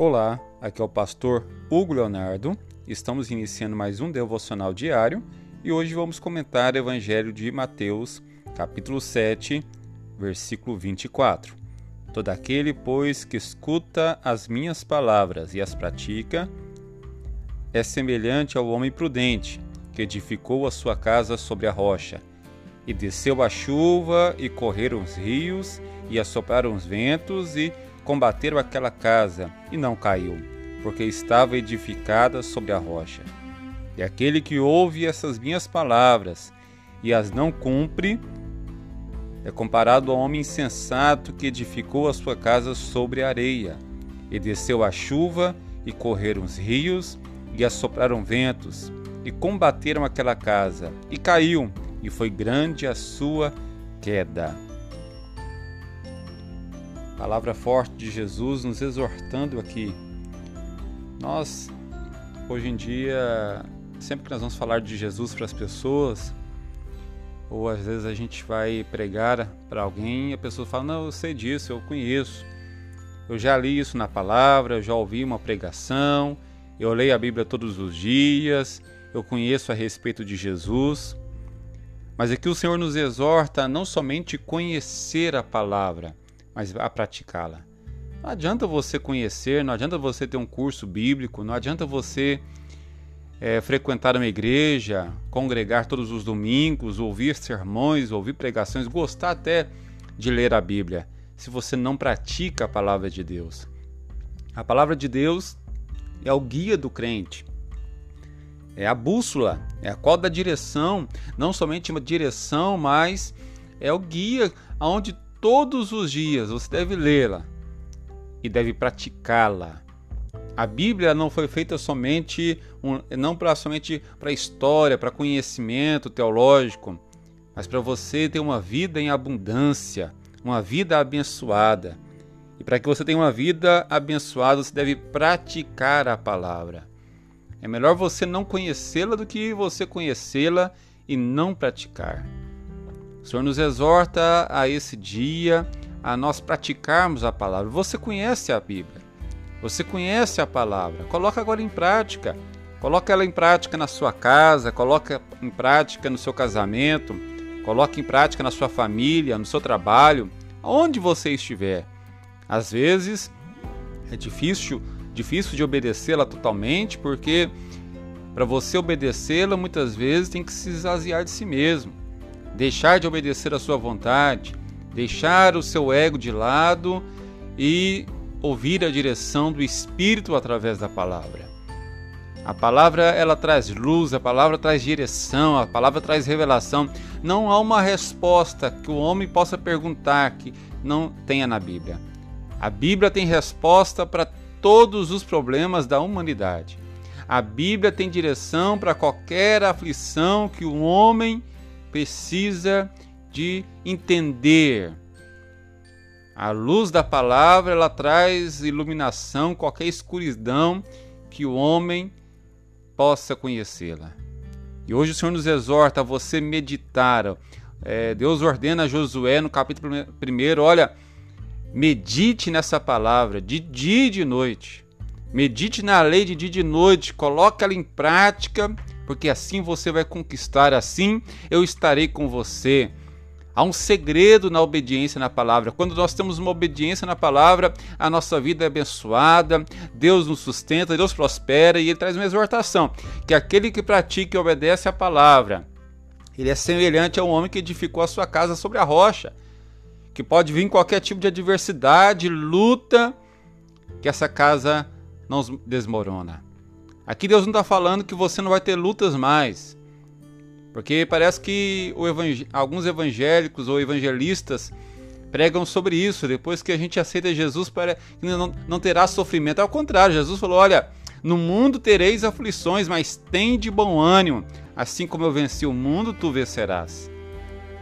Olá, aqui é o pastor Hugo Leonardo. Estamos iniciando mais um devocional diário e hoje vamos comentar o Evangelho de Mateus, capítulo 7, versículo 24. Todo aquele, pois, que escuta as minhas palavras e as pratica, é semelhante ao homem prudente que edificou a sua casa sobre a rocha. E desceu a chuva, e correram os rios, e assopraram os ventos, e combateram aquela casa e não caiu, porque estava edificada sobre a rocha. E aquele que ouve essas minhas palavras e as não cumpre, é comparado ao homem insensato que edificou a sua casa sobre a areia, e desceu a chuva, e correram os rios, e assopraram ventos, e combateram aquela casa, e caiu, e foi grande a sua queda. Palavra forte de Jesus nos exortando aqui. Nós, hoje em dia, sempre que nós vamos falar de Jesus para as pessoas, ou às vezes a gente vai pregar para alguém e a pessoa fala: Não, eu sei disso, eu conheço. Eu já li isso na palavra, eu já ouvi uma pregação, eu leio a Bíblia todos os dias, eu conheço a respeito de Jesus. Mas aqui o Senhor nos exorta a não somente conhecer a palavra, mas a praticá-la. Não adianta você conhecer, não adianta você ter um curso bíblico, não adianta você é, frequentar uma igreja, congregar todos os domingos, ouvir sermões, ouvir pregações, gostar até de ler a Bíblia, se você não pratica a palavra de Deus. A palavra de Deus é o guia do crente, é a bússola, é a qual da direção, não somente uma direção, mas é o guia aonde todos os dias você deve lê-la e deve praticá-la. A Bíblia não foi feita somente um, não para somente para história, para conhecimento teológico, mas para você ter uma vida em abundância, uma vida abençoada. E para que você tenha uma vida abençoada, você deve praticar a palavra. É melhor você não conhecê-la do que você conhecê-la e não praticar. O Senhor nos exorta a esse dia a nós praticarmos a palavra. Você conhece a Bíblia, você conhece a palavra, coloca agora em prática. Coloca ela em prática na sua casa, coloca em prática no seu casamento, coloca em prática na sua família, no seu trabalho, onde você estiver. Às vezes é difícil, difícil de obedecê-la totalmente, porque para você obedecê-la, muitas vezes tem que se esvaziar de si mesmo deixar de obedecer à sua vontade, deixar o seu ego de lado e ouvir a direção do Espírito através da palavra. A palavra ela traz luz, a palavra traz direção, a palavra traz revelação. Não há uma resposta que o homem possa perguntar que não tenha na Bíblia. A Bíblia tem resposta para todos os problemas da humanidade. A Bíblia tem direção para qualquer aflição que o homem precisa de entender. A luz da palavra ela traz iluminação, qualquer escuridão que o homem possa conhecê-la. E hoje o Senhor nos exorta a você meditar. É, Deus ordena a Josué no capítulo 1: olha, medite nessa palavra de dia e de noite. Medite na lei de dia e de noite, coloque ela em prática porque assim você vai conquistar, assim eu estarei com você. Há um segredo na obediência na palavra. Quando nós temos uma obediência na palavra, a nossa vida é abençoada, Deus nos sustenta, Deus prospera e ele traz uma exortação: que aquele que pratica e obedece a palavra, ele é semelhante ao homem que edificou a sua casa sobre a rocha, que pode vir qualquer tipo de adversidade, luta, que essa casa não desmorona. Aqui Deus não está falando que você não vai ter lutas mais. Porque parece que evang... alguns evangélicos ou evangelistas pregam sobre isso. Depois que a gente aceita Jesus, para... não, não terá sofrimento. Ao contrário, Jesus falou: Olha, no mundo tereis aflições, mas tem de bom ânimo. Assim como eu venci o mundo, tu vencerás.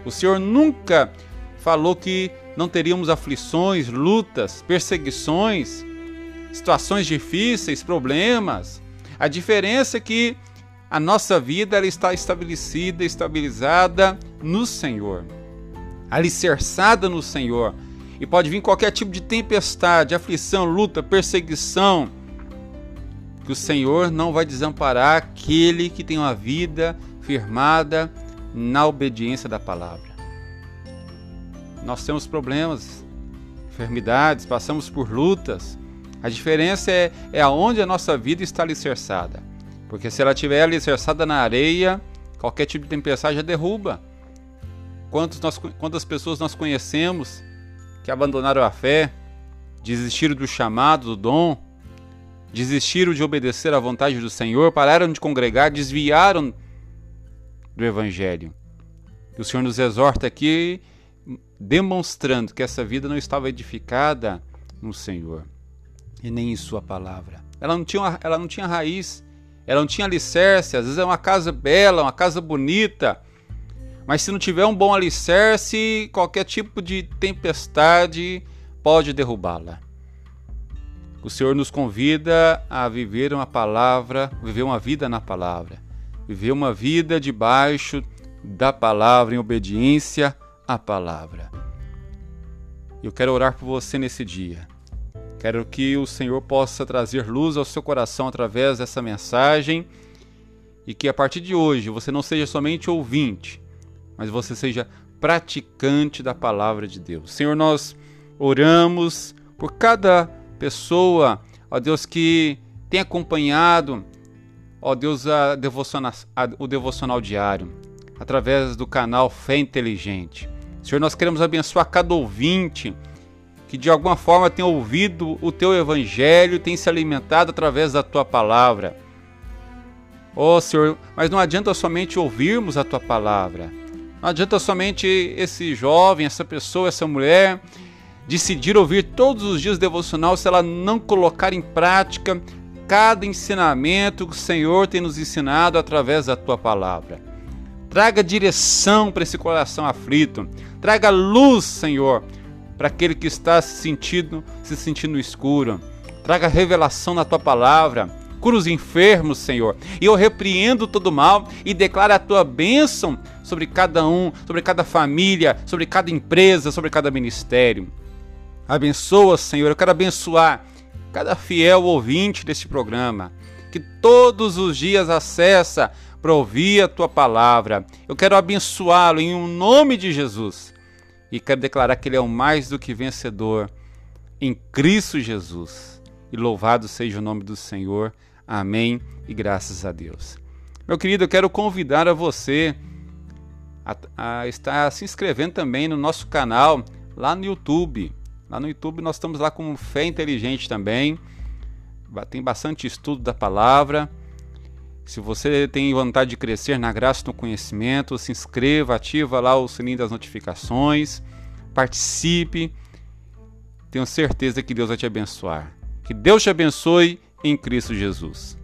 O Senhor nunca falou que não teríamos aflições, lutas, perseguições, situações difíceis, problemas. A diferença é que a nossa vida ela está estabelecida, estabilizada no Senhor, alicerçada no Senhor. E pode vir qualquer tipo de tempestade, aflição, luta, perseguição. Que o Senhor não vai desamparar aquele que tem uma vida firmada na obediência da palavra. Nós temos problemas, enfermidades, passamos por lutas. A diferença é, é aonde a nossa vida está alicerçada. Porque se ela estiver alicerçada na areia, qualquer tipo de tempestade já derruba. Quantos nós, quantas pessoas nós conhecemos que abandonaram a fé, desistiram do chamado, do dom, desistiram de obedecer à vontade do Senhor, pararam de congregar, desviaram do Evangelho. E o Senhor nos exorta aqui, demonstrando que essa vida não estava edificada no Senhor e nem em Sua palavra. Ela não tinha, ela não tinha raiz, ela não tinha alicerce. Às vezes é uma casa bela, uma casa bonita, mas se não tiver um bom alicerce, qualquer tipo de tempestade pode derrubá-la. O Senhor nos convida a viver uma palavra, viver uma vida na palavra viver uma vida debaixo da palavra, em obediência à palavra. Eu quero orar por você nesse dia. Quero que o Senhor possa trazer luz ao seu coração através dessa mensagem e que a partir de hoje você não seja somente ouvinte, mas você seja praticante da palavra de Deus. Senhor, nós oramos por cada pessoa, ó Deus, que tem acompanhado ó Deus, a devocional, a, o devocional diário, através do canal Fé Inteligente. Senhor, nós queremos abençoar cada ouvinte que de alguma forma tem ouvido o teu evangelho, tem se alimentado através da tua palavra. Ó oh, Senhor, mas não adianta somente ouvirmos a tua palavra. Não adianta somente esse jovem, essa pessoa, essa mulher decidir ouvir todos os dias devocional se ela não colocar em prática cada ensinamento que o Senhor tem nos ensinado através da tua palavra. Traga direção para esse coração aflito. Traga luz, Senhor, para aquele que está se sentindo, se sentindo escuro. Traga revelação na tua palavra. Cura os enfermos, Senhor. E eu repreendo todo mal e declaro a tua bênção sobre cada um, sobre cada família, sobre cada empresa, sobre cada ministério. Abençoa, Senhor. Eu quero abençoar cada fiel ouvinte deste programa, que todos os dias acessa para ouvir a tua palavra. Eu quero abençoá-lo em um nome de Jesus e quero declarar que ele é o mais do que vencedor em Cristo Jesus. E louvado seja o nome do Senhor. Amém e graças a Deus. Meu querido, eu quero convidar a você a, a estar se inscrevendo também no nosso canal lá no YouTube. Lá no YouTube nós estamos lá com Fé Inteligente também. Tem bastante estudo da palavra. Se você tem vontade de crescer na graça no conhecimento, se inscreva, ativa lá o sininho das notificações, participe. Tenho certeza que Deus vai te abençoar. Que Deus te abençoe em Cristo Jesus.